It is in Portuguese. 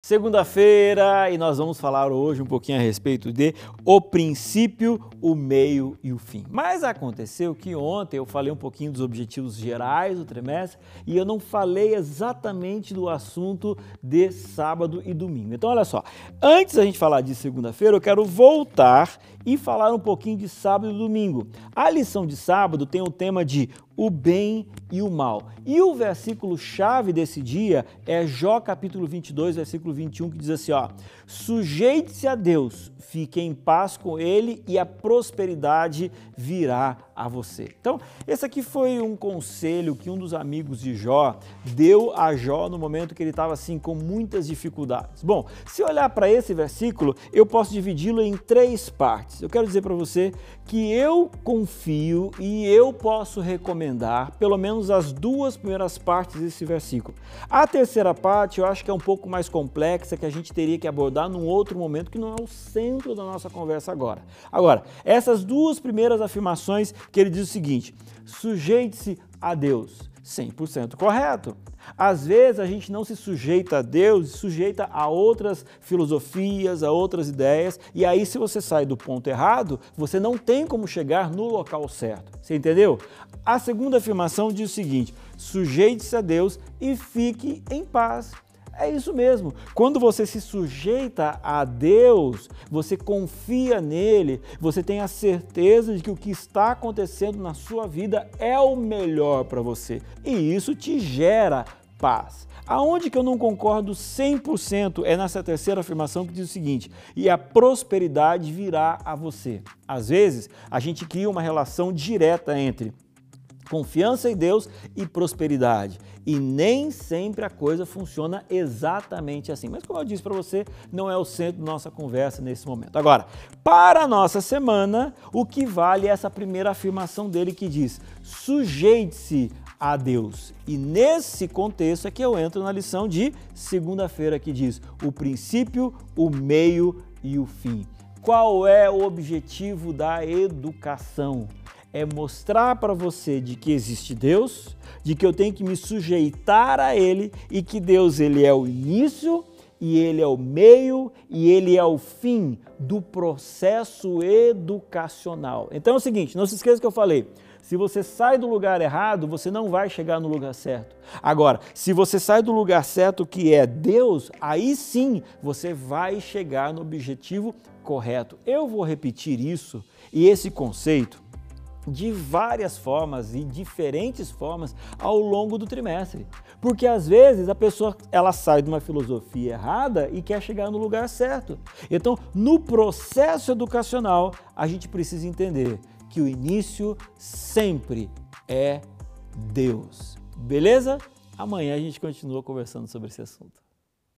Segunda-feira e nós vamos falar hoje um pouquinho a respeito de o princípio, o meio e o fim. Mas aconteceu que ontem eu falei um pouquinho dos objetivos gerais do trimestre e eu não falei exatamente do assunto de sábado e domingo. Então, olha só, antes da gente falar de segunda-feira, eu quero voltar e falar um pouquinho de sábado e domingo. A lição de sábado tem o tema de o bem e o mal. E o versículo chave desse dia é Jó capítulo 22, versículo 21, que diz assim, ó: Sujeite-se a Deus, fique em paz com ele e a prosperidade virá a você. Então, esse aqui foi um conselho que um dos amigos de Jó deu a Jó no momento que ele estava assim com muitas dificuldades. Bom, se olhar para esse versículo, eu posso dividi-lo em três partes. Eu quero dizer para você que eu confio e eu posso recomendar pelo menos as duas primeiras partes desse versículo. A terceira parte eu acho que é um pouco mais complexa, que a gente teria que abordar num outro momento que não é o centro da nossa conversa agora. Agora, essas duas primeiras afirmações que ele diz o seguinte: sujeite-se a Deus. 100% correto. Às vezes a gente não se sujeita a Deus, sujeita a outras filosofias, a outras ideias, e aí se você sai do ponto errado, você não tem como chegar no local certo. Você entendeu? A segunda afirmação diz o seguinte: sujeite-se a Deus e fique em paz. É isso mesmo. Quando você se sujeita a Deus, você confia nele, você tem a certeza de que o que está acontecendo na sua vida é o melhor para você. E isso te gera paz. Aonde que eu não concordo 100% é nessa terceira afirmação que diz o seguinte: e a prosperidade virá a você. Às vezes, a gente cria uma relação direta entre confiança em Deus e prosperidade. E nem sempre a coisa funciona exatamente assim. Mas como eu disse para você, não é o centro da nossa conversa nesse momento. Agora, para a nossa semana, o que vale é essa primeira afirmação dele que diz: sujeite-se a Deus. E nesse contexto é que eu entro na lição de segunda-feira que diz: o princípio, o meio e o fim. Qual é o objetivo da educação? É mostrar para você de que existe Deus, de que eu tenho que me sujeitar a Ele e que Deus ele é o início e Ele é o meio e Ele é o fim do processo educacional. Então é o seguinte, não se esqueça que eu falei, se você sai do lugar errado, você não vai chegar no lugar certo. Agora, se você sai do lugar certo, que é Deus, aí sim você vai chegar no objetivo correto. Eu vou repetir isso e esse conceito de várias formas e diferentes formas ao longo do trimestre. Porque às vezes a pessoa ela sai de uma filosofia errada e quer chegar no lugar certo. Então, no processo educacional, a gente precisa entender que o início sempre é Deus. Beleza? Amanhã a gente continua conversando sobre esse assunto.